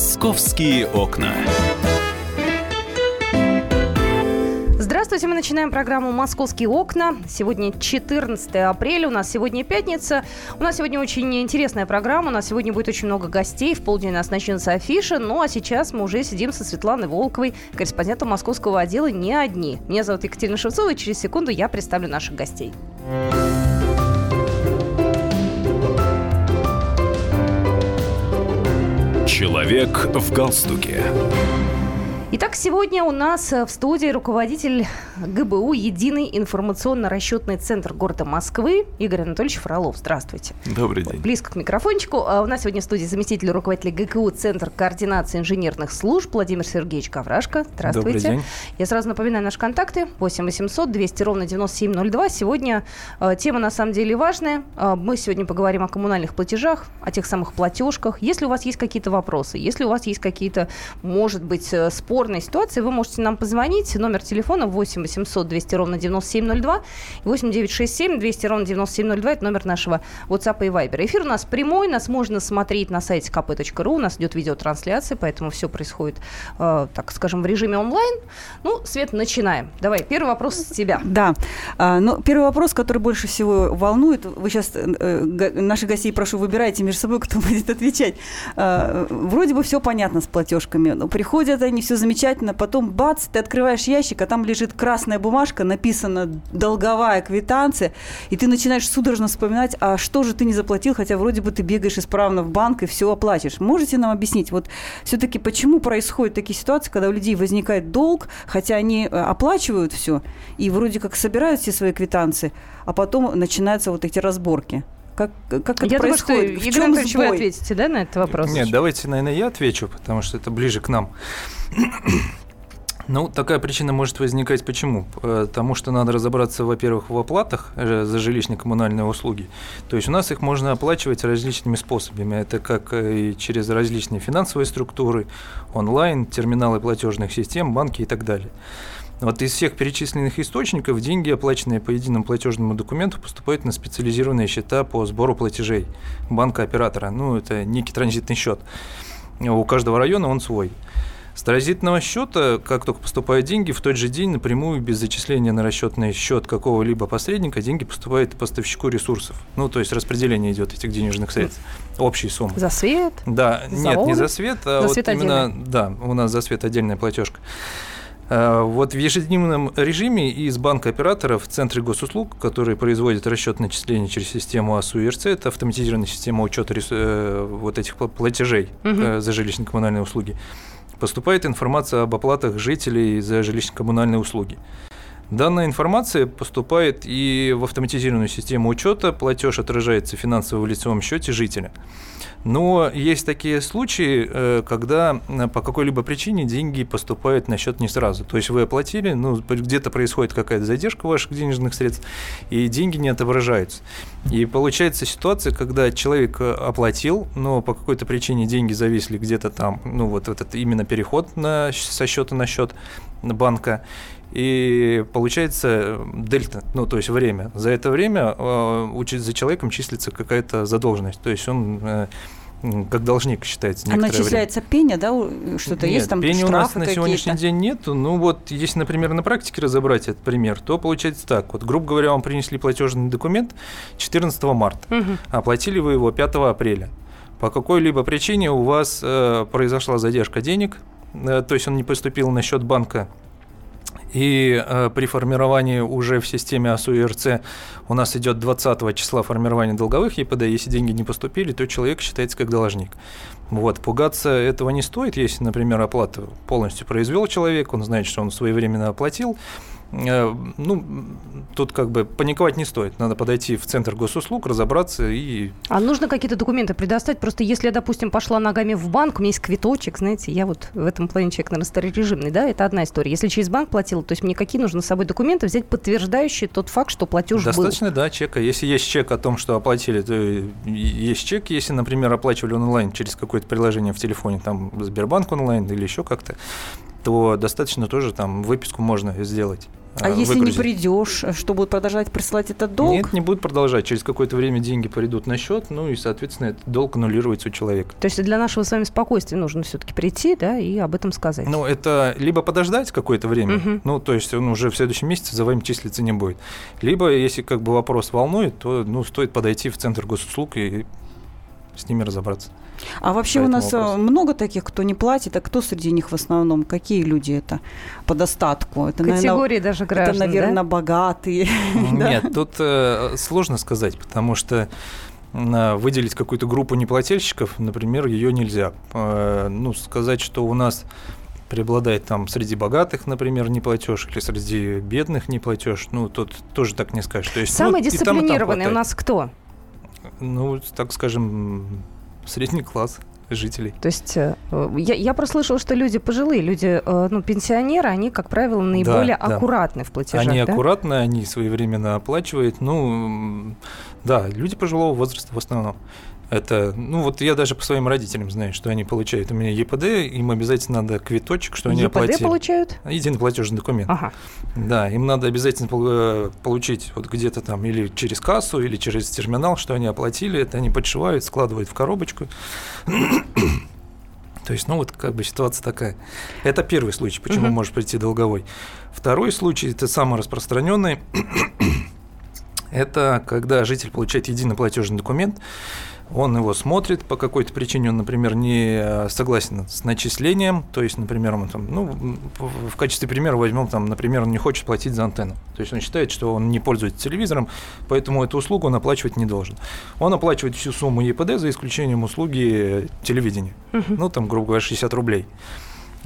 «Московские окна». Здравствуйте, мы начинаем программу «Московские окна». Сегодня 14 апреля, у нас сегодня пятница. У нас сегодня очень интересная программа, у нас сегодня будет очень много гостей. В полдень у нас начнется афиша, ну а сейчас мы уже сидим со Светланой Волковой, корреспондентом московского отдела «Не одни». Меня зовут Екатерина Шевцова, и через секунду я представлю наших гостей. Человек в галстуке. Итак, сегодня у нас э, в студии руководитель ГБУ «Единый информационно-расчетный центр города Москвы» Игорь Анатольевич Фролов. Здравствуйте. Добрый день. Близко к микрофончику. А у нас сегодня в студии заместитель руководителя ГКУ Центр координации инженерных служб Владимир Сергеевич Коврашко. Здравствуйте. Добрый день. Я сразу напоминаю наши контакты. 8 800 200 ровно 9702. Сегодня э, тема на самом деле важная. Э, мы сегодня поговорим о коммунальных платежах, о тех самых платежках. Если у вас есть какие-то вопросы, если у вас есть какие-то, может быть, спорные спорной ситуации, вы можете нам позвонить. Номер телефона 8 800 200 ровно 9702 и 8 967 200 ровно 9702. Это номер нашего WhatsApp и Viber. Эфир у нас прямой, нас можно смотреть на сайте kp.ru. У нас идет видеотрансляция, поэтому все происходит, э, так скажем, в режиме онлайн. Ну, Свет, начинаем. Давай, первый вопрос с тебя. Да. А, ну, первый вопрос, который больше всего волнует. Вы сейчас, э, наших гостей прошу, выбирайте между собой, кто будет отвечать. А, вроде бы все понятно с платежками. Но приходят они, все замечательно замечательно. Потом бац, ты открываешь ящик, а там лежит красная бумажка, написана долговая квитанция, и ты начинаешь судорожно вспоминать, а что же ты не заплатил, хотя вроде бы ты бегаешь исправно в банк и все оплатишь. Можете нам объяснить, вот все-таки почему происходят такие ситуации, когда у людей возникает долг, хотя они э, оплачивают все и вроде как собирают все свои квитанции, а потом начинаются вот эти разборки? Как, как это я происходит? Думаю, что, в Игорь чем Анатольевич, сбой? вы ответите да, на этот вопрос? Нет, давайте, наверное, я отвечу, потому что это ближе к нам. Ну, такая причина может возникать почему? Потому что надо разобраться, во-первых, в оплатах э, за жилищно-коммунальные услуги. То есть у нас их можно оплачивать различными способами. Это как и через различные финансовые структуры, онлайн, терминалы платежных систем, банки и так далее. Вот из всех перечисленных источников деньги, оплаченные по единому платежному документу, поступают на специализированные счета по сбору платежей банка-оператора. Ну, это некий транзитный счет. У каждого района он свой. С транзитного счета, как только поступают деньги, в тот же день напрямую, без зачисления на расчетный счет какого-либо посредника, деньги поступают поставщику ресурсов. Ну, то есть распределение идет этих денежных средств, общей суммы. За свет? Да, за нет, воду? не за свет, а За вот свет именно, отдельно? да, у нас за свет отдельная платежка. А, Вот в ежедневном режиме из банка операторов в центре госуслуг, который производит расчет начислений через систему АСУ-ИРЦ, это автоматизированная система учета э, вот этих пла- платежей э, за жилищно-коммунальные услуги, поступает информация об оплатах жителей за жилищно-коммунальные услуги. Данная информация поступает и в автоматизированную систему учета, платеж отражается в финансово лицевом счете жителя. Но есть такие случаи, э, когда э, по какой-либо причине деньги поступают на счет не сразу. То есть вы оплатили, ну, где-то происходит какая-то задержка ваших денежных средств, и деньги не отображаются. И получается ситуация, когда человек э, оплатил, но по какой-то причине деньги зависли где-то там, ну, вот этот именно переход на, со счета на счет банка, и получается э, дельта, ну то есть время. За это время э, за человеком числится какая-то задолженность, то есть он э, как должник считается. А некоторое время. начисляется пеня, да, что-то Нет, есть там пени у нас на сегодняшний день нету. Ну вот, если, например, на практике разобрать этот пример, то получается так. Вот, грубо говоря, вам принесли платежный документ 14 марта, Мгм. оплатили вы его 5 апреля. По какой-либо причине у вас э, произошла задержка денег, э, то есть он не поступил на счет банка и э, при формировании уже в системе АСУ-ИРЦ у нас идет 20 числа формирования долговых ЕПД. Если деньги не поступили, то человек считается как должник. Вот, пугаться этого не стоит, если, например, оплату полностью произвел человек, он знает, что он своевременно оплатил. Э, Ну, тут как бы паниковать не стоит. Надо подойти в центр госуслуг, разобраться и А нужно какие-то документы предоставить? Просто если я, допустим, пошла ногами в банк, у меня есть квиточек, знаете, я вот в этом плане человек, наверное, старорежимный, да, это одна история. Если через банк платила, то есть мне какие нужно с собой документы взять, подтверждающие тот факт, что платеж был? Достаточно, да, чека. Если есть чек о том, что оплатили, то есть чек. Если, например, оплачивали онлайн через какое-то приложение в телефоне, там Сбербанк онлайн или еще как-то, то достаточно тоже там выписку можно сделать. А э, если не выгрузить. придешь, что будут продолжать присылать этот долг? Нет, не будут продолжать. Через какое-то время деньги придут на счет, ну и, соответственно, этот долг аннулируется у человека. То есть для нашего с вами спокойствия нужно все-таки прийти, да, и об этом сказать. Ну, это либо подождать какое-то время, Мгм. ну, то есть он уже в следующем месяце за вами числиться не будет. Либо, если как бы вопрос волнует, то, ну, стоит подойти в Центр госуслуг и с ними разобраться. А вообще у нас э, вопросу. много таких, кто не платит, а кто среди них в основном? Какие люди это по достатку? Это, наверное, Категории даже граждан, это, наверное, да? богатые. Нет, тут э, сложно сказать, потому что м, выделить какую-то группу неплательщиков, например, ее нельзя. Э, Ну, сказать, что у нас преобладает там среди богатых, например, неплатеж, или среди бедных неплатеж, ну, тут тоже так не скажешь. То есть, ну, Самый и там, и там дисциплинированный у нас кто? Ну, так скажем, средний класс жителей. То есть э, я, я прослышала, что люди пожилые, люди, э, ну, пенсионеры, они, как правило, наиболее да. аккуратны в платежах, Они да? аккуратны, они своевременно оплачивают. Ну, да, люди пожилого возраста в основном. Это, ну вот я даже по своим родителям знаю, что они получают у меня ЕПД, им обязательно надо квиточек, что они ЕПД оплатили. получают? Единый платежный документ. Ага. Да, им надо обязательно э, получить вот где-то там или через кассу, или через терминал, что они оплатили. Это они подшивают, складывают в коробочку. То есть, ну вот как бы ситуация такая. Это первый случай, почему Мгм. может прийти долговой. Второй случай, это самый распространенный. Это когда житель получает единый платежный документ, он его смотрит, по какой-то причине он, например, не э, согласен с начислением, то есть, например, он там, ну, в качестве примера возьмем, там, например, он не хочет платить за антенну, то есть он считает, что он не пользуется телевизором, поэтому эту услугу он оплачивать не должен. Он оплачивает всю сумму ЕПД за исключением услуги телевидения, ну, там, грубо говоря, 60 рублей.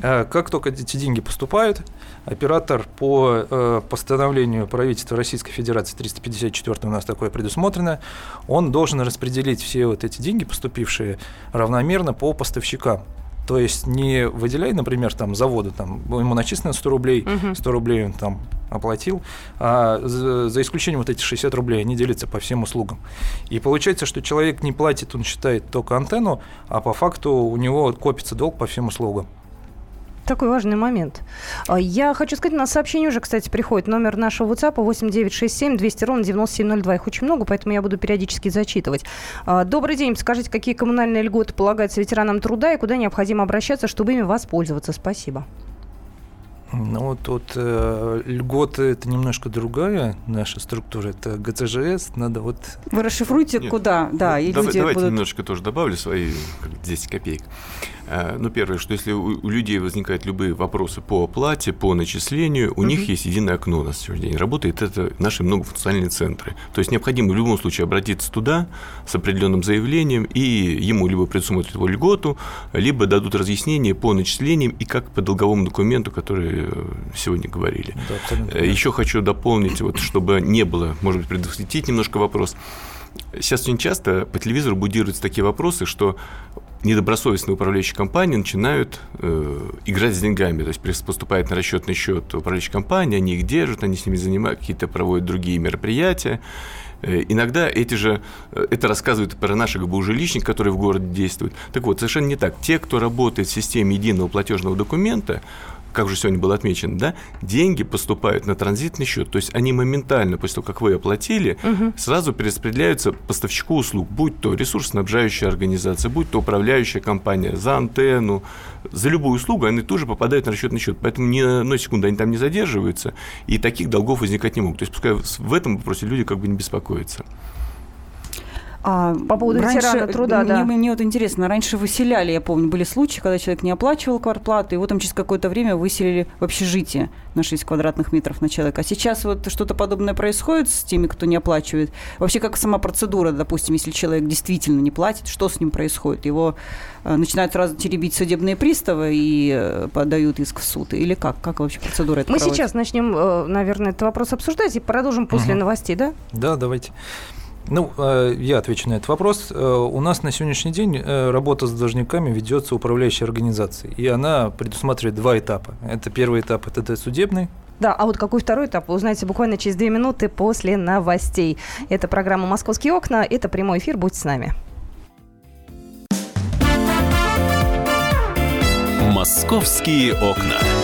А Как только эти деньги поступают, оператор по э, постановлению правительства Российской Федерации 354 у нас такое предусмотрено, он должен распределить все вот эти деньги, поступившие, равномерно по поставщикам. То есть не выделяй, например, там заводу, там ему начислено 100 рублей, Мгм. 100 рублей он там оплатил, а за, за исключением вот эти 60 рублей, они делятся по всем услугам. И получается, что человек не платит, он считает только антенну, а по факту у него копится долг по всем услугам. Такой важный момент. А, Я хочу сказать, на сообщение уже, кстати, приходит номер нашего WhatsApp 8967 200 ровно 9702. Их очень много, поэтому я буду периодически зачитывать. А, Добрый день. Скажите, какие коммунальные льготы полагаются ветеранам труда и куда необходимо обращаться, чтобы ими воспользоваться? Спасибо. Ну, тут э, льготы это немножко другая наша структура, это ГЦЖС, надо вот... Вы расшифруйте, Нет, куда, да, и Давай- люди давайте будут... немножко тоже добавлю свои как, 10 копеек. А, Ну, первое, что если у, у людей возникают любые вопросы по оплате, по начислению, у них есть единое окно на сегодняшний день. Работает это наши многофункциональные центры. То есть необходимо в любом случае обратиться туда с определенным заявлением, и ему либо предусмотрят его льготу, либо дадут разъяснение по начислениям и как по долговому документу, который сегодня говорили. да, абсолютно Э. Еще хочу дополнить, вот, чтобы не было, может быть, предвосхитить немножко вопрос. Сейчас очень часто по телевизору будируются такие вопросы, что недобросовестные управляющие компании начинают э, играть с деньгами. То есть поступает на расчетный счет управляющей компании, они их держат, они с ними занимают, какие-то проводят другие мероприятия. Э, Иногда эти же, э, это рассказывают про наших жилищников, которые в городе действуют. Так вот, совершенно не так. Те, кто работает в системе единого платежного документа, как уже сегодня было отмечено, да, деньги поступают на транзитный счет. То есть они моментально, после того, как вы оплатили, сразу перераспределяются поставщику услуг, будь то ресурсоснабжающая организация, будь то управляющая компания за антенну, за любую услугу они тоже попадают на расчетный счет. Поэтому ни на одной секунды они там не задерживаются, и таких долгов возникать не могут. То есть пускай в этом вопросе люди как бы не беспокоятся. А, По поводу ветерана труда, мне, да. Мне вот интересно, раньше выселяли, я помню, были случаи, когда человек не оплачивал квартплату, и его там через какое-то время выселили в общежитие на 6 квадратных метров на человека. А сейчас вот что-то подобное происходит с теми, кто не оплачивает? Вообще, как сама процедура, допустим, если человек действительно не платит, что с ним происходит? Его э, начинают сразу теребить судебные приставы и э, подают иск в суд? Или как? Как вообще процедура эта Мы проводится? сейчас начнем, э, наверное, этот вопрос обсуждать и продолжим после Мгм. новостей, да? Да, давайте. Ну, э, я отвечу на этот вопрос. Э, У нас на сегодняшний день э, работа с должниками ведется управляющей организацией, и она предусматривает два этапа. Это первый этап, это досудебный, Да, а вот какой второй этап, вы узнаете буквально через две минуты после новостей. Это программа «Московские окна», это прямой эфир, будьте с нами. «Московские окна».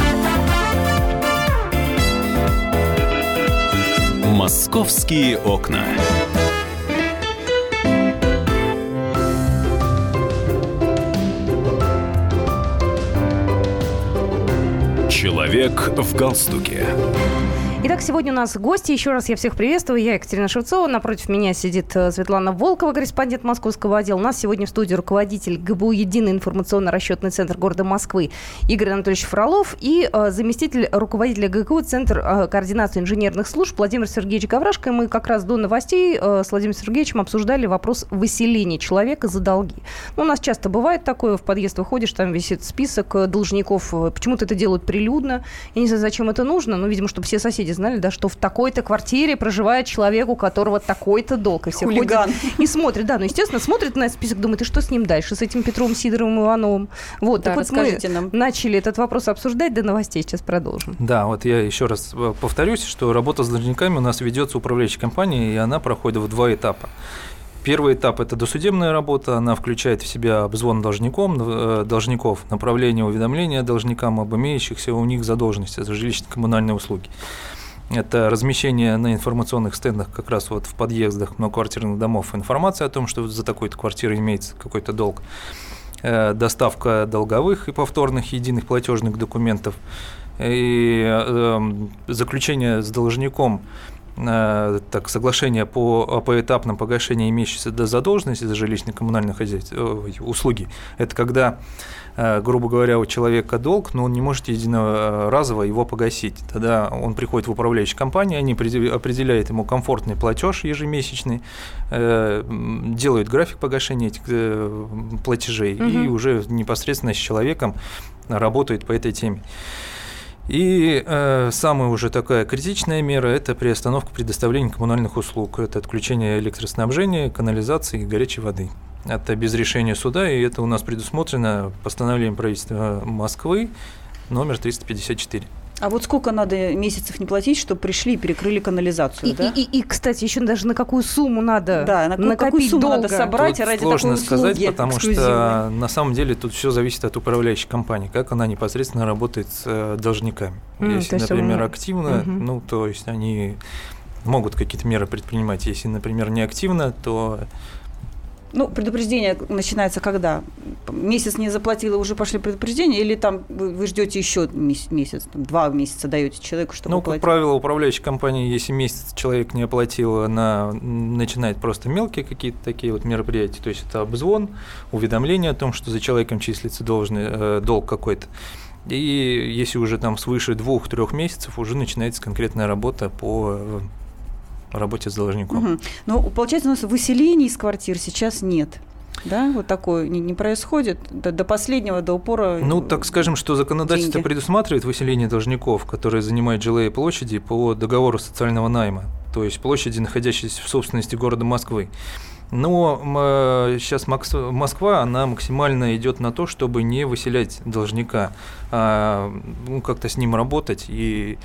Московские окна. Человек в галстуке. Итак, сегодня у нас гости. Еще раз я всех приветствую. Я Екатерина Шевцова. Напротив меня сидит э, Светлана Волкова, корреспондент московского отдела. У нас сегодня в студии руководитель ГБУ «Единый информационно-расчетный центр города Москвы» Игорь Анатольевич Фролов и э, заместитель руководителя ГКУ Центр э, координации инженерных служб Владимир Сергеевич Гаврашко. И мы как раз до новостей с Владимиром Сергеевичем обсуждали вопрос выселения человека за долги. Ну, у нас часто бывает такое, в подъезд выходишь, там висит список должников. Почему-то это делают прилюдно. Я не знаю, зачем это нужно, но, видимо, чтобы все соседи знали, да, что в такой-то квартире проживает человек, у которого такой-то долг. И все Хулиган. ходят и смотрят, да, ну, естественно, смотрят на список, думают, и что с ним дальше, с этим Петром Сидоровым Ивановым. Вот, Да, так вот мы нам. начали этот вопрос обсуждать до новостей, сейчас продолжим. Да, вот я еще раз э, повторюсь, что работа с должниками у нас ведется управляющей компанией, и она проходит в два этапа. Первый этап – это досудебная работа, она включает в себя обзвон должником, э, должников, направление уведомления должникам об имеющихся у них задолженности за жилищно-коммунальные услуги. Это размещение на информационных стендах как раз вот в подъездах многоквартирных домов информации о том, что за такой-то квартирой имеется какой-то долг. Э, Доставка долговых и повторных единых платежных документов и э, заключение с должником так, соглашение по о поэтапном погашении имеющейся до задолженности за жилищно-коммунальные хозяйства, ой, услуги. Это когда, э, грубо говоря, у человека долг, но он не может единоразово его погасить. Тогда он приходит в управляющую компанию, они определ- определяют ему комфортный платеж ежемесячный, э, делают график погашения этих э, платежей и Мгм. уже непосредственно с человеком работают по этой теме. И э, самая уже такая критичная мера – это приостановка предоставления коммунальных услуг. Это отключение электроснабжения, канализации и горячей воды. Это без решения суда, и это у нас предусмотрено постановлением правительства Москвы номер 354. А вот сколько надо месяцев не платить, чтобы пришли и перекрыли канализацию, И, да? и- и- и, кстати, еще даже на какую сумму надо Да, на накопить какую сумму долга. надо собрать Тут ради сложно такой сказать, услуги потому что на самом деле тут все зависит от управляющей компании, как она непосредственно работает с э, должниками. М, Если, например, он- активно, Мгм. ну, то есть они могут какие-то меры предпринимать. Если, например, не активно, то Ну, предупреждение начинается когда? Месяц не заплатила, уже пошли предупреждения, или там вы, вы ждете еще мес- месяц, там, два месяца даете человеку, чтобы Ну, как платить? правило, управляющая компания, если месяц человек не оплатил, она начинает просто мелкие какие-то такие вот мероприятия. То есть это обзвон, уведомление о том, что за человеком числится должный, э, долг какой-то. И если уже там свыше двух-трех месяцев, уже начинается конкретная работа по э, работе с должником. Мгм. Ну, получается, у нас выселений из квартир сейчас нет. Да, вот такое не, не происходит до, до последнего, до упора. Ну, так скажем, что законодательство деньги. предусматривает выселение должников, которые занимают жилые площади по договору социального найма, то есть площади, находящиеся в собственности города Москвы. Но сейчас Москва, она максимально идет на то, чтобы не выселять должника, а ну, как-то с ним работать и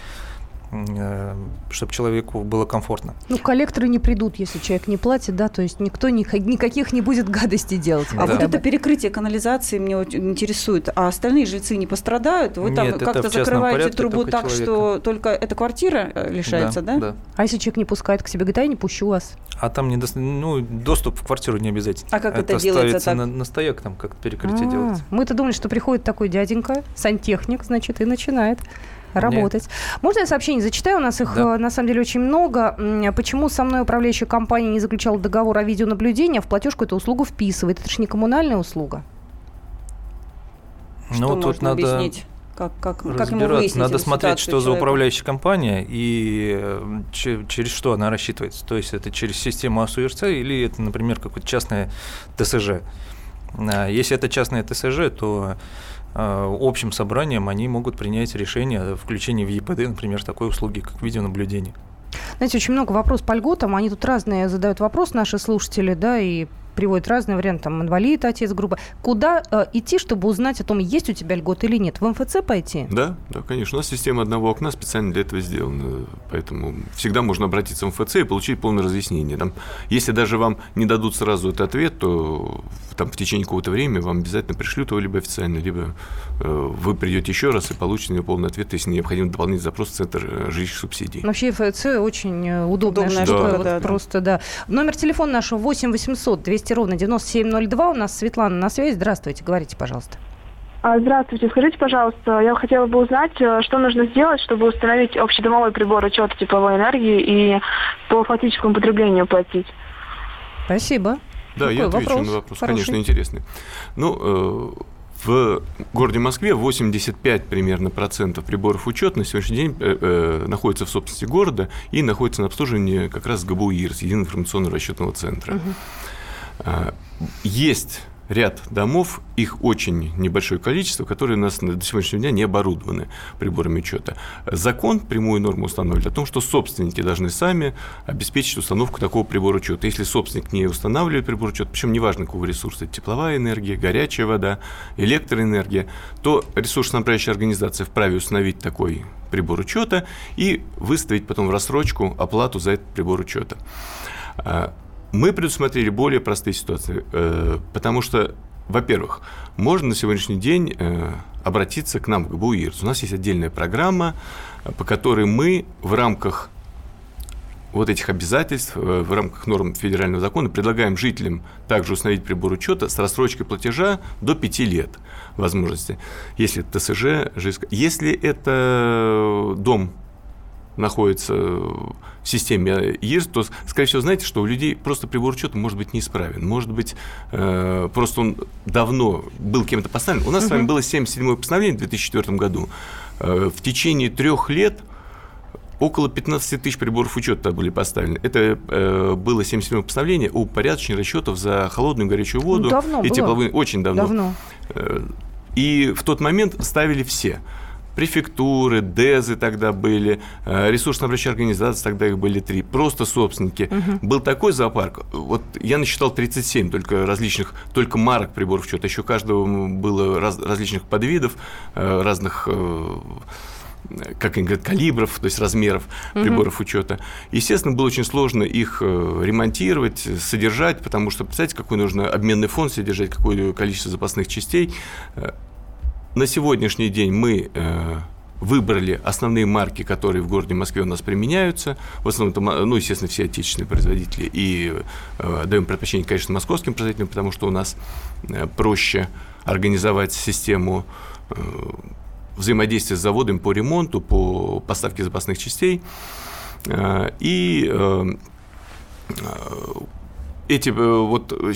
чтобы человеку было комфортно. Ну, коллекторы не придут, если человек не платит, да, то есть никто ни- никаких не будет гадостей делать. А Да. вот это перекрытие канализации меня интересует. А остальные жильцы не пострадают? Вы там Нет, это как-то закрываете трубу так, что только эта квартира э, лишается, да? Да. А если человек не пускает к себе, говорит, а я не пущу вас. А там не дос- ну, доступ в квартиру не обязательно. А как это делается ставится так? На, на стояк, там как перекрытие А, делается. Мы-то думали, что приходит такой дяденька, сантехник, значит, и начинает работать. Можно я сообщение зачитаю? У нас их, Да. э, на самом деле, очень много. Почему со мной управляющая компания не заключала договор о видеонаблюдении, а в платежку эту услугу вписывает? Это же не коммунальная услуга. Что Ну, тут можно надо объяснить? Как, как, как ему выяснить Надо смотреть, что за человеку? управляющая компания и э, че- через что она рассчитывается. То есть это через систему АСУРЦ или это, например, какое-то частное ТСЖ. А, Если это частное ТСЖ, то общим собранием они могут принять решение о включении в ЕПД, например, такой услуги, как видеонаблюдение. Знаете, очень много вопросов по льготам. Они тут разные задают вопрос, наши слушатели, да, и приводят разные варианты, там, инвалид, отец, группа. Куда э, идти, чтобы узнать о том, есть у тебя льгот или нет? В МФЦ пойти? Да, да, конечно. У нас система одного окна специально для этого сделана. Поэтому всегда можно обратиться в МФЦ и получить полное разъяснение. Там, если даже вам не дадут сразу этот ответ, то там, в течение какого-то времени вам обязательно пришлют его либо официально, либо э, вы придете еще раз и получите полный ответ, если необходим дополнительный запрос в Центр э, жилищных субсидий. Вообще МФЦ очень э, удобная, удобная штука. Да. Вот да, просто, да. Номер телефона нашего 8 800 200 ровно 9702. У нас Светлана на связи. Здравствуйте, говорите, пожалуйста. А, здравствуйте. Скажите, пожалуйста, я хотела бы узнать, э, что нужно сделать, чтобы установить общедомовой прибор учета тепловой энергии и по фактическому потреблению платить? Спасибо. Да, Какой я отвечу вопрос? на вопрос. Хороший. Конечно, интересный. Ну, э, в городе Москве 85 примерно процентов приборов учета на сегодняшний день э, э, находятся в собственности города и находятся на обслуживании как раз ГБУ ИРС, Единого информационного расчетного центра. Угу. Э, есть ряд домов, их очень небольшое количество, которые у нас до сегодняшнего дня не оборудованы приборами учета. Закон прямую норму устанавливает о том, что собственники должны сами обеспечить установку такого прибора учета. Если собственник не устанавливает прибор учета, причем неважно какого ресурса, тепловая энергия, горячая вода, электроэнергия, то ресурсоснабжающая организация вправе установить такой прибор учета и выставить потом в рассрочку оплату за этот прибор учета. Мы предусмотрели более простые ситуации, э, потому что, во-первых, можно на сегодняшний день э, обратиться к нам в ГБУ ИРС. У нас есть отдельная программа, по которой мы в рамках вот этих обязательств э, в рамках норм федерального закона предлагаем жителям также установить прибор учета с рассрочкой платежа до 5 лет возможности. Если это ТСЖ, ЖСК. Если это дом находится в системе ЕРС, то, скорее всего, знаете, что у людей просто прибор учета может быть неисправен. Может быть, э, просто он давно был кем-то поставлен. У нас угу. с вами было 77-е постановление в 2004 году. Э, в течение трех лет около 15 тысяч приборов учета были поставлены. Это э, было 77 постановление о упорядочении расчетов за холодную и горячую воду. Ну, давно и тепловые, очень давно. давно. Э, и в тот момент ставили все префектуры, ДЭЗы тогда были, э, ресурсно-обращающие организации, тогда их были три, просто собственники. Угу. Был такой зоопарк, вот я насчитал 37 только различных, только марок приборов учета, еще каждого было раз, различных подвидов, э, разных э, как они говорят, калибров, то есть размеров угу. приборов учета. Естественно, было очень сложно их ремонтировать, содержать, потому что, представляете, какой нужно обменный фонд содержать, какое количество запасных частей. На сегодняшний день мы э, выбрали основные марки, которые в городе Москве у нас применяются. В основном это, ну, естественно, все отечественные производители. И э, даем предпочтение, конечно, московским производителям, потому что у нас э, проще организовать систему э, взаимодействия с заводом по ремонту, по поставке запасных частей. Э, и э, эти, э, вот, э,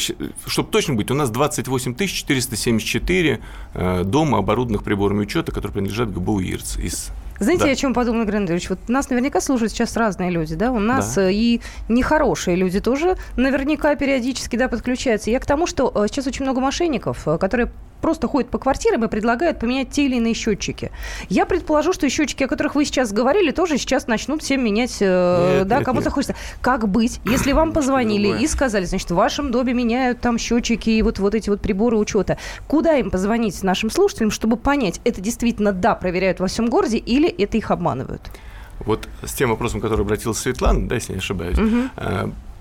чтобы точно быть, у нас 28 474 э, дома, оборудованных приборами учета, которые принадлежат ГБУ ИРЦ из знаете, да. о чем подумал, Игорь Андреевич? Вот нас наверняка слушают сейчас разные люди, да? У нас да. и нехорошие люди тоже наверняка периодически, да, подключаются. Я к тому, что сейчас очень много мошенников, которые просто ходят по квартирам и предлагают поменять те или иные счетчики. Я предположу, что счетчики, о которых вы сейчас говорили, тоже сейчас начнут всем менять, э, нет, да, кому-то хочется. Как быть, если вам позвонили и сказали, значит, в вашем доме меняют там счетчики и вот, вот эти вот приборы учета. Куда им позвонить нашим слушателям, чтобы понять, это действительно да, проверяют во всем городе или это их обманывают? Вот с тем вопросом, который обратился Светлана, да, если не ошибаюсь, угу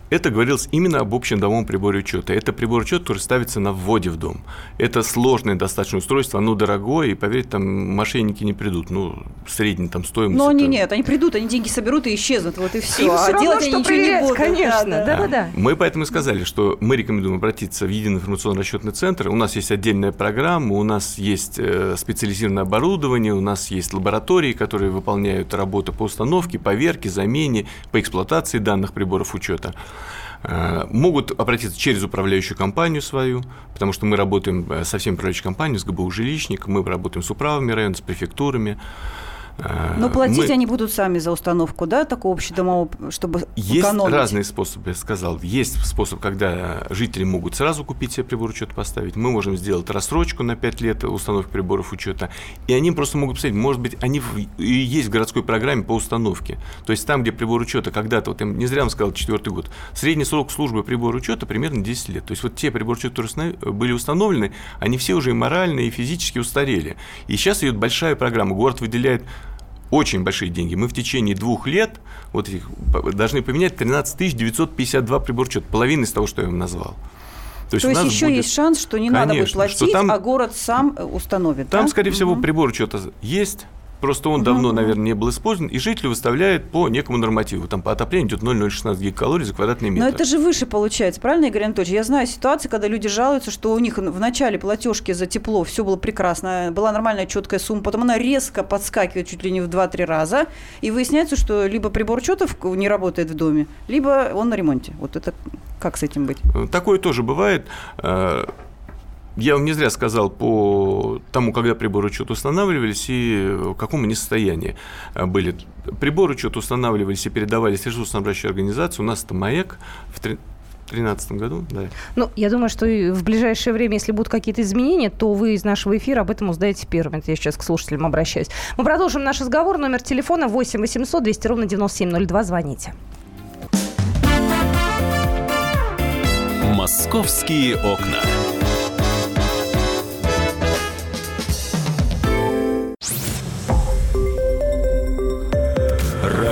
это говорилось именно об общем домовом приборе учета. Это прибор учета, который ставится на вводе в дом. Это сложное достаточно устройство, оно дорогое, и, поверьте, там мошенники не придут. Ну, средний там стоимость. Но они нет, они придут, они деньги соберут и исчезнут, вот и все. Им а равно, делать они ничего не будут. Конечно, да-да-да. Мы поэтому и сказали, что мы рекомендуем обратиться в Единый информационно-расчетный центр. У нас есть отдельная программа, у нас есть э, специализированное оборудование, у нас есть лаборатории, которые выполняют работу по установке, поверке, замене, по эксплуатации данных приборов учета. Э, могут обратиться через управляющую компанию свою, потому что мы работаем э, со всеми управляющими компаниями, с ГБУ «Жилищник», мы работаем с управами района, с префектурами. Но платить мы- они будут сами за установку, да, такого общедомового, чтобы Есть экономить? разные способы, я сказал. Есть способ, когда жители могут сразу купить себе прибор учета поставить. Мы можем сделать рассрочку на 5 лет установки приборов учета. И они просто могут поставить, может быть, они и есть в городской программе по установке. То есть там, где прибор учета когда-то, вот я не зря вам сказал, четвертый год, средний срок службы прибора учета примерно 10 лет. То есть вот те приборы учета, которые были установлены, они все уже и морально, и физически устарели. И сейчас идет большая программа. Город выделяет очень большие деньги. Мы в течение двух лет вот п- должны поменять 13 952 прибора учета, половина из того, что я вам назвал. То есть у нас еще будет- есть шанс, что не надо будет Конечно, платить, там- а город сам э, установит. Там, да? скорее всего, Мгм. прибор учета есть, просто он давно, наверное, не был использован, и жители выставляют по некому нормативу. Там по отоплению идет 0,016 гигакалорий за квадратный метр. Но это же выше получается, правильно, Игорь Анатольевич? Я знаю ситуации, когда люди жалуются, что у них в начале платежки за тепло все было прекрасно, была нормальная четкая сумма, потом она резко подскакивает чуть ли не в 2-3 раза, и выясняется, что либо прибор учета в- не работает в доме, либо он на ремонте. Вот это как с этим быть? Э, Такое тоже бывает. Я вам не зря сказал по тому, когда приборы учета устанавливались и в каком они состоянии э, были. Приборы учета устанавливались и передавались ресурсно-обращающей организации. У нас это МАЭК в 2013 году. Да. Ну, я думаю, что в ближайшее время, если будут какие-то изменения, то вы из нашего эфира об этом узнаете первыми. Это я сейчас к слушателям обращаюсь. Мы продолжим наш разговор. Номер телефона 8 800 200 ровно 9702. Звоните. Московские окна.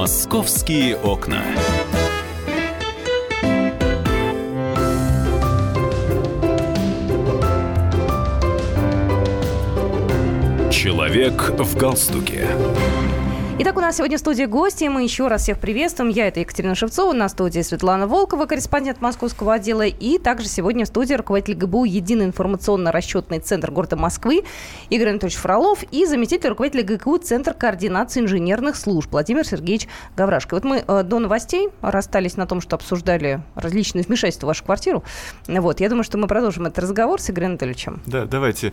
Московские окна. Человек в галстуке. Итак, у нас сегодня в студии гости. Мы еще раз всех приветствуем. Я это Екатерина Шевцова, на студии Светлана Волкова, корреспондент московского отдела. И также сегодня в студии руководитель ГБУ Единый информационно-расчетный центр города Москвы Игорь Анатольевич Фролов и заместитель руководителя ГКУ Центр координации инженерных служб Владимир Сергеевич Гаврашко. Вот мы э, до новостей расстались на том, что обсуждали различные вмешательства в вашу квартиру. Вот, я думаю, что мы продолжим этот разговор с Игорем Анатольевичем. Да, давайте.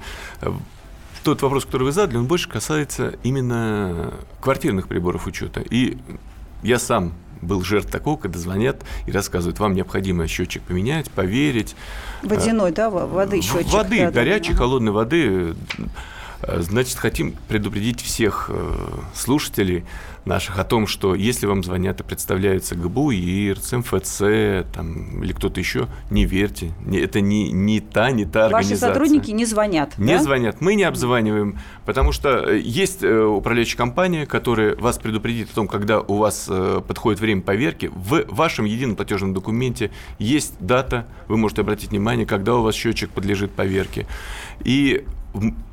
Э, Тот вопрос, который вы задали, он больше касается именно квартирных приборов учета. И я сам был жертв такого, когда звонят и рассказывают, вам необходимо счетчик поменять, поверить. Водяной, да, во- воды В- счетчик. Воды, да, да, горячей, ага. холодной воды. Э, Значит, хотим предупредить всех э, слушателей наших о том, что если вам звонят и представляются ГБУ, ИИР, МФЦ там, или кто-то еще, не верьте. Не- Это не, не та, не та Ваши организация. сотрудники не звонят, Не да? звонят, мы не обзваниваем, потому что э, есть э, управляющая компания, которая вас предупредит о том, когда у вас э, подходит время поверки. В вашем едином платежном документе есть дата, вы можете обратить внимание, когда у вас счетчик подлежит поверке. И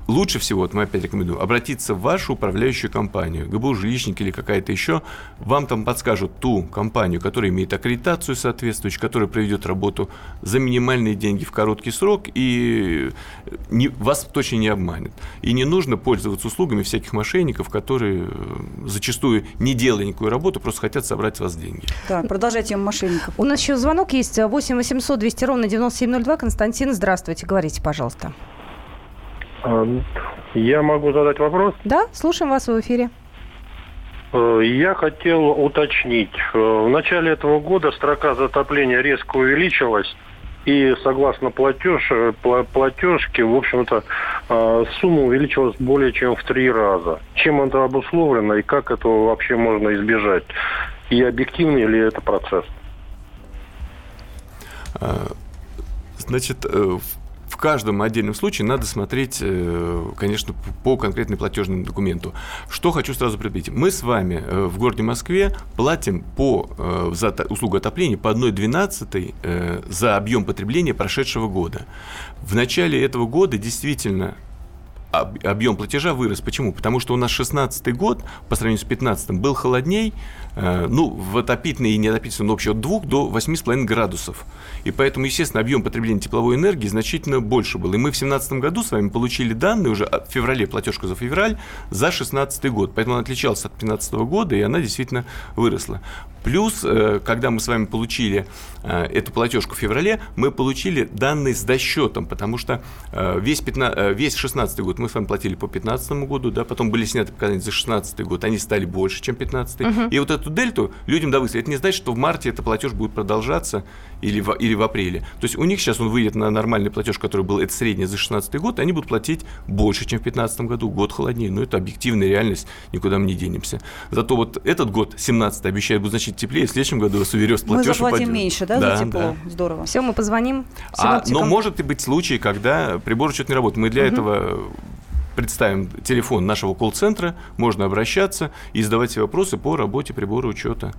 лучше всего, вот мы опять рекомендуем, обратиться в вашу управляющую компанию, ГБУ «Жилищник» или какая-то еще, вам там подскажут ту компанию, которая имеет аккредитацию соответствующую, которая проведет работу за минимальные деньги в короткий срок и не, вас точно не обманет. И не нужно пользоваться услугами всяких мошенников, которые э, зачастую, не делая никакую работу, просто хотят собрать с вас деньги. Да, продолжайте тему мошенников. У нас еще звонок есть 8 800 200 ровно 9702. Константин, здравствуйте, говорите, пожалуйста. Я могу задать вопрос. Да, слушаем вас в эфире. Э, Я хотел уточнить. Э, В начале этого года строка затопления резко увеличилась. И согласно платеж, э, пла- платежке, в общем-то, сумма увеличилась более чем в три раза. Чем это обусловлено и как этого вообще можно избежать? И объективный ли это процесс? Значит, в- в каждом отдельном случае надо смотреть, э, конечно, по конкретному платежному документу. Что хочу сразу предупредить. Мы с вами э, в городе Москве платим по, э, за услугу отопления по 1,12 э, за объем потребления прошедшего года. В начале этого года действительно объем платежа вырос. Почему? Потому что у нас 16 год по сравнению с 15 был холодней, э, ну, в отопительной и неотопительной общем от 2 до 8,5 градусов. И поэтому, естественно, объем потребления тепловой энергии значительно больше был. И мы в 2017 году с вами получили данные уже в феврале, платежка за февраль, за 16 год. Поэтому она отличалась от 2015 года, и она действительно выросла. Плюс, э, когда мы с вами получили э, эту платежку в феврале, мы получили данные с досчетом, потому что э, весь, 15, весь 16 год мы с вами платили по 15 году, да, потом были сняты показания за 16 год, они стали больше, чем 15 угу. И вот эту дельту людям довысли. Это не значит, что в марте этот платеж будет продолжаться или в, или в апреле. То есть у них сейчас он выйдет на нормальный платеж, который был, это средний за 16 год, и они будут платить больше, чем в 2015 году, год холоднее. Но это объективная реальность, никуда мы не денемся. Зато вот этот год, 17 обещает будет значительно теплее, в следующем году вас уверен, платеж Мы заплатим упадет. меньше, да, да за тепло? Да. Здорово. Все, мы позвоним а, Но может и быть случай, когда прибор что-то не работает. Мы для угу. этого представим телефон нашего колл-центра, можно обращаться и задавать все вопросы по работе прибора учета.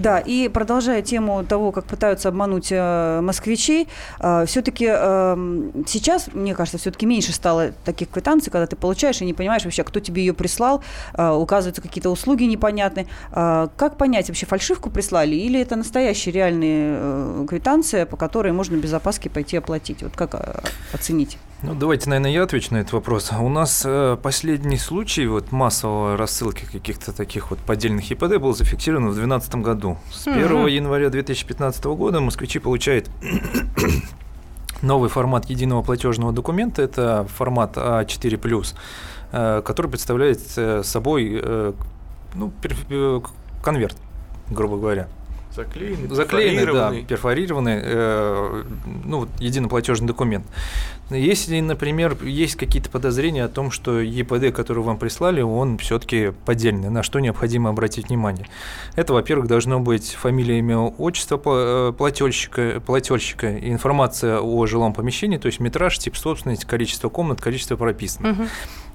Да, и продолжая тему того, как пытаются обмануть э, москвичей, э, все-таки э, сейчас, мне кажется, все-таки меньше стало таких квитанций, когда ты получаешь и не понимаешь вообще, кто тебе ее прислал, э, указываются какие-то услуги непонятные. Э, как понять, вообще фальшивку прислали или это настоящие реальные э, квитанции, по которой можно без опаски пойти оплатить? Вот как э, оценить? Ну, давайте, наверное, я отвечу на этот вопрос. У нас э, последний случай вот массовой рассылки каких-то таких вот поддельных ИПД был зафиксирован в 2012 году. С 1 mm-hmm. января 2015 года москвичи получают новый формат единого платежного документа. Это формат А4+, э, который представляет э, собой э, ну, э, конверт, грубо говоря. Заклеенный, Заклеенный, да, перфорированный, э, ну, вот, единый платежный документ. Если, например, есть какие-то подозрения о том, что ЕПД, который вам прислали, он все-таки поддельный, на что необходимо обратить внимание. Это, во-первых, должно быть фамилия, имя, отчество э, плательщика, плательщика, информация о жилом помещении, то есть метраж, тип собственности, количество комнат, количество прописанных. Угу.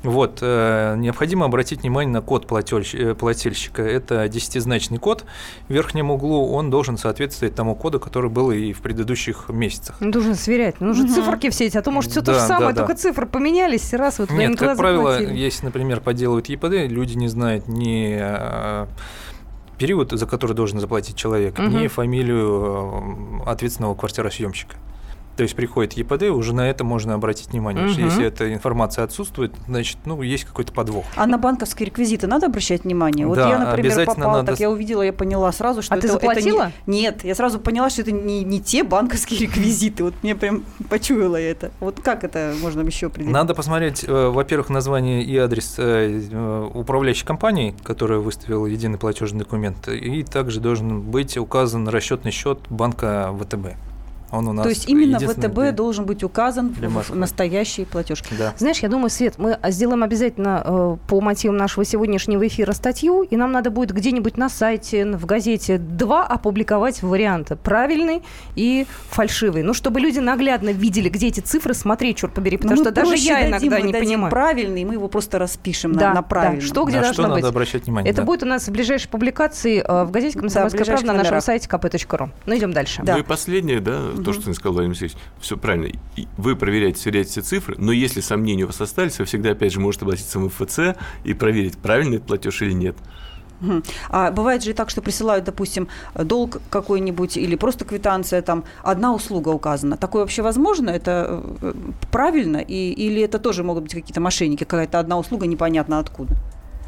Вот, э, необходимо обратить внимание на код э, плательщика. Это десятизначный код. В верхнем углу он должен соответствовать тому коду, который был и в предыдущих месяцах. Он должен сверять. Ну, уже угу. циферки все эти, а то, может, все да, то же самое, да, только да. цифры поменялись, и раз вот Нет, как правило, если, например, подделывают ЕПД, люди не знают ни э, период, за который должен заплатить человек, угу. ни фамилию ответственного квартиросъемщика. То есть приходит ЕПД, уже на это можно обратить внимание. Угу. Если эта информация отсутствует, значит, ну, есть какой-то подвох. А на банковские реквизиты надо обращать внимание? Вот да, я, например, попала, надо... так я увидела, я поняла сразу, что а это, ты заплатила? Это не... Нет, я сразу поняла, что это не, не те банковские реквизиты. Вот мне прям почуяла это. Вот как это можно еще определить? Надо посмотреть, э, во-первых, название и адрес э, э, управляющей компании, которая выставила единый платежный документ, и также должен быть указан расчетный счет банка ВТБ. Он у нас То есть именно ВТБ для... должен быть указан в настоящей платежке. Да. Знаешь, я думаю, Свет, мы сделаем обязательно э, по мотивам нашего сегодняшнего эфира статью, и нам надо будет где-нибудь на сайте, в газете два опубликовать варианты. Правильный и фальшивый. Ну, чтобы люди наглядно видели, где эти цифры смотреть, черт побери, потому ну, что даже я дадим, иногда не понимаю. правильный, мы его просто распишем да, на, на правильный. Да, что где на должно что быть. надо обращать внимание. Это да. будет у нас в ближайшей публикации э, в газете «Комсомольская да, правда» на нашем сайте kp.ru. Ну, идем дальше. Да. Ну и последнее, да, угу. то, что сказал, Владимир Алексеевич, все правильно. Вы проверяете, сверяете все цифры, но если сомнения у вас остались, вы всегда, опять же, можете обратиться в МФЦ и проверить, правильный платеж или нет. А бывает же и так, что присылают, допустим, долг какой-нибудь или просто квитанция, там одна услуга указана. Такое вообще возможно? Это э, правильно? И, или это тоже могут быть какие-то мошенники, какая-то одна услуга непонятно откуда?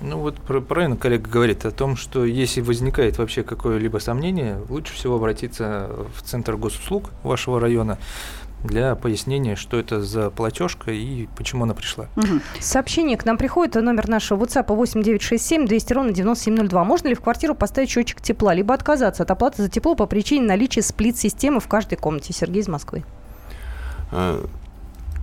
Ну вот правильно коллега говорит о том, что если возникает вообще какое-либо сомнение, лучше всего обратиться в Центр госуслуг вашего района для пояснения, что это за платежка и почему она пришла. Угу. Сообщение к нам приходит, номер нашего WhatsApp 8967 200 ровно 9702. Можно ли в квартиру поставить счетчик тепла, либо отказаться от оплаты за тепло по причине наличия сплит-системы в каждой комнате? Сергей из Москвы.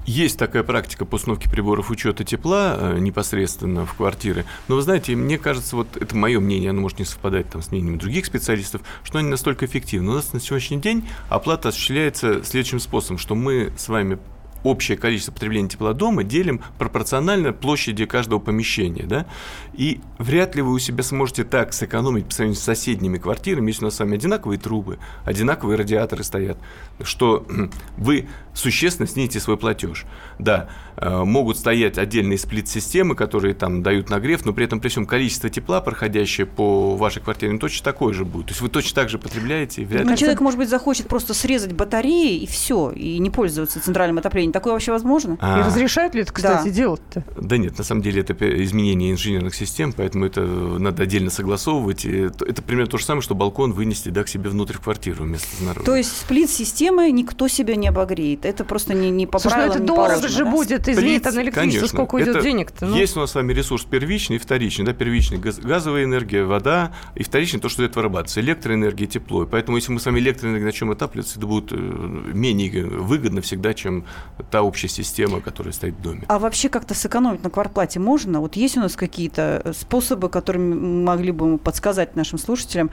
Есть такая практика по установке приборов учета тепла э, непосредственно в квартиры. Но вы знаете, мне кажется, вот это мое мнение, оно может не совпадать там, с мнением других специалистов, что они настолько эффективны. У нас на сегодняшний день оплата осуществляется следующим способом, что мы с вами общее количество потребления тепла дома делим пропорционально площади каждого помещения. Да? И вряд ли вы у себя сможете так сэкономить по сравнению с соседними квартирами, если у нас с вами одинаковые трубы, одинаковые радиаторы стоят, что вы существенно снизите свой платеж. Да, э, могут стоять отдельные сплит-системы, которые там дают нагрев, но при этом при всем количество тепла, проходящее по вашей квартире, ну, точно такое же будет. То есть вы точно так же потребляете. Вряд Ну, ли... человек, может быть, захочет просто срезать батареи и все, и не пользоваться центральным отоплением. Такое вообще возможно? А, И разрешают ли это, кстати, Да. делать-то? Да нет, на самом деле это изменение инженерных систем, поэтому это надо отдельно согласовывать. Это, это примерно то же самое, что балкон вынести да, к себе внутрь в квартиру вместо снаружи. То есть сплит-системы никто себя не обогреет. Это просто не, не по Слушай, ну правилам это дорого положено, же да? будет, извини, там электричество конечно. сколько уйдет Это денег-то. ну. Есть у нас с вами ресурс первичный и вторичный. Да, первичный газ- газовая энергия, вода, и вторичный то, что идет вырабатываться. Электроэнергия, тепло. И поэтому, если мы с вами электроэнергией начнем отапливаться, это будет э, менее выгодно всегда, чем та общая система, которая стоит в доме. А вообще как-то сэкономить на квартплате можно? Вот есть у нас какие-то э, способы, которыми могли бы мы подсказать нашим слушателям?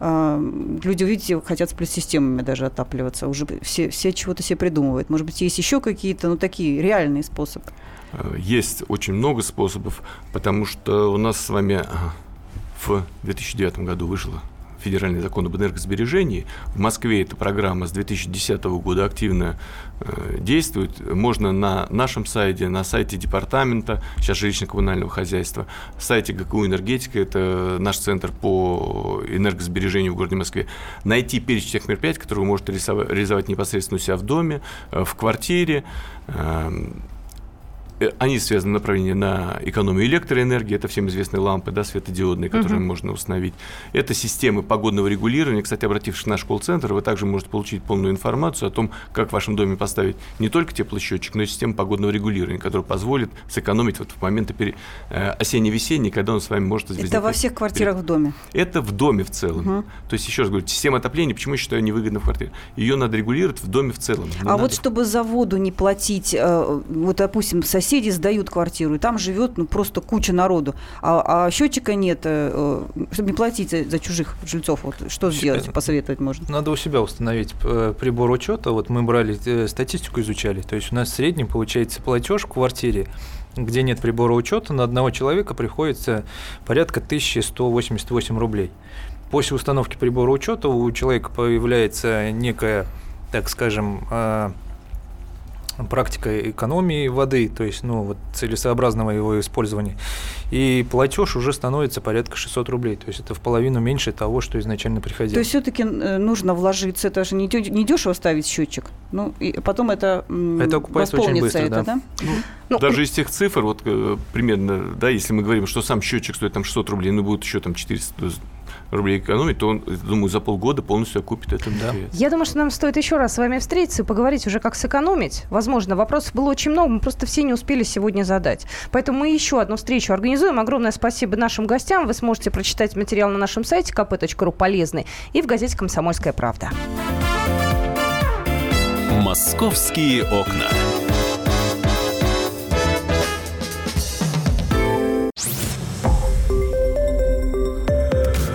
А, Люди, видите, хотят сплит-системами даже отапливаться. Уже все, все чего-то себе придумывают. Может быть, есть еще какие-то, ну, такие реальные способы? Э, Есть очень много способов, потому что у нас с вами а, в 2009 году вышла федеральный закон об энергосбережении. В Москве эта программа с 2010 года активно э, действует. Можно на нашем сайте, на сайте департамента, сейчас жилищно-коммунального хозяйства, сайте ГКУ «Энергетика», это наш центр по энергосбережению в городе Москве, найти перечень тех мероприятий, которые вы можете реализовать, непосредственно у себя в доме, э, в квартире, эм, Они связаны направление на экономию электроэнергии, это всем известные лампы, да, светодиодные, которые можно установить. Это системы погодного регулирования. Кстати, обратившись в наш колл-центр, вы также можете получить полную информацию о том, как в вашем доме поставить не только теплосчетчик, но и систему погодного регулирования, которая позволит сэкономить вот в моменты пере... э, осенне-весенней, когда он с вами может возникнуть. Это во всех квартирах в доме. Это в доме в целом. Мгм. То есть, еще раз говорю, система отопления, почему я считаю невыгодно в квартире? Ее надо регулировать в доме в целом. Не а надо вот чтобы за воду не платить, э, вот, допустим, соседи сдают квартиру, и там живет ну, просто куча народу, а, а счетчика нет, э, э, чтобы не платить за, за чужих жильцов, вот что сделать, посоветовать можно? Надо у себя установить э, прибор учета. Вот мы брали статистику, изучали. То есть у нас в среднем получается платеж в квартире, где нет прибора учета, на одного человека приходится порядка 1188 рублей. После установки прибора учета у человека появляется некая, так скажем, практика экономии воды, то есть, ну, вот целесообразного его использования. И платеж уже становится порядка 600 рублей. То есть это в половину меньше того, что изначально приходило. То есть все-таки нужно вложиться, это же не, не дешево ставить счетчик, ну и потом это, Это окупается очень быстро, это, да. да? Ну, Даже из тех цифр, вот э, примерно, да, если мы говорим, что сам счетчик стоит там 600 рублей, ну будет еще там 400 рублей экономить, то он, думаю, за полгода полностью окупит это мероприятие. Я думаю, что нам стоит еще раз с вами встретиться и поговорить уже, как сэкономить. Возможно, вопросов было очень много, мы просто все не успели сегодня задать. Поэтому мы еще одну встречу организуем. Огромное спасибо нашим гостям. Вы сможете прочитать материал на нашем сайте kp.ru полезный и в газете «Комсомольская правда». «Московские окна».